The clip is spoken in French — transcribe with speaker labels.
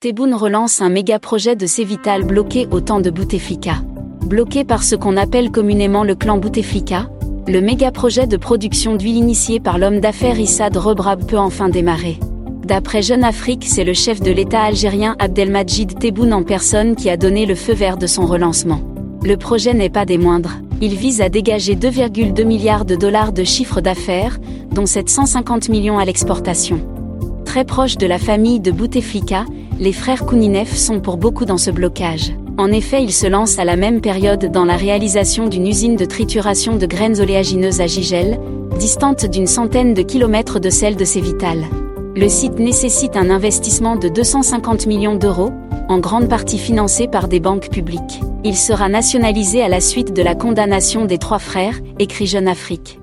Speaker 1: Tebboune relance un méga projet de Cévital bloqué au temps de Bouteflika. Bloqué par ce qu'on appelle communément le clan Bouteflika, le méga projet de production d'huile initié par l'homme d'affaires Issad Rebrab peut enfin démarrer. D'après Jeune Afrique, c'est le chef de l'État algérien Abdelmajid Tebboune en personne qui a donné le feu vert de son relancement. Le projet n'est pas des moindres. Il vise à dégager 2,2 milliards de dollars de chiffre d'affaires, dont 750 millions à l'exportation. Très proche de la famille de Bouteflika, les frères Kouninef sont pour beaucoup dans ce blocage. En effet, ils se lancent à la même période dans la réalisation d'une usine de trituration de graines oléagineuses à Gigel, distante d'une centaine de kilomètres de celle de Cévital. Le site nécessite un investissement de 250 millions d'euros, en grande partie financé par des banques publiques. Il sera nationalisé à la suite de la condamnation des trois frères, écrit Jeune Afrique.